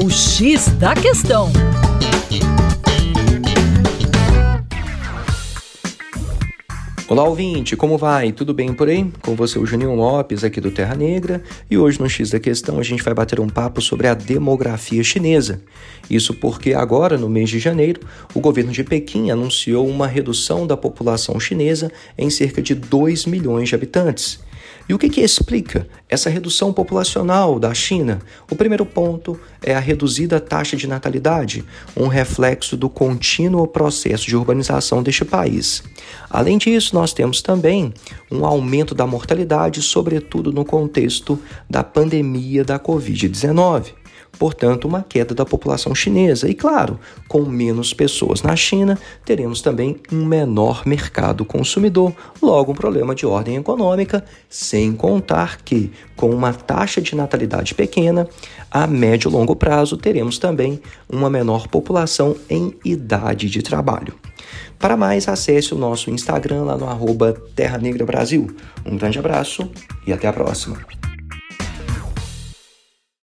O X da Questão. Olá, ouvinte, como vai? Tudo bem por aí? Com você, o Juninho Lopes, aqui do Terra Negra, e hoje no X da Questão a gente vai bater um papo sobre a demografia chinesa. Isso porque agora, no mês de janeiro, o governo de Pequim anunciou uma redução da população chinesa em cerca de 2 milhões de habitantes. E o que, que explica essa redução populacional da China? O primeiro ponto é a reduzida taxa de natalidade, um reflexo do contínuo processo de urbanização deste país. Além disso, nós temos também um aumento da mortalidade, sobretudo no contexto da pandemia da Covid-19 portanto, uma queda da população chinesa. E claro, com menos pessoas na China, teremos também um menor mercado consumidor, logo um problema de ordem econômica, sem contar que, com uma taxa de natalidade pequena, a médio e longo prazo teremos também uma menor população em idade de trabalho. Para mais, acesse o nosso Instagram lá no arroba Terra Negra Brasil. Um grande abraço e até a próxima.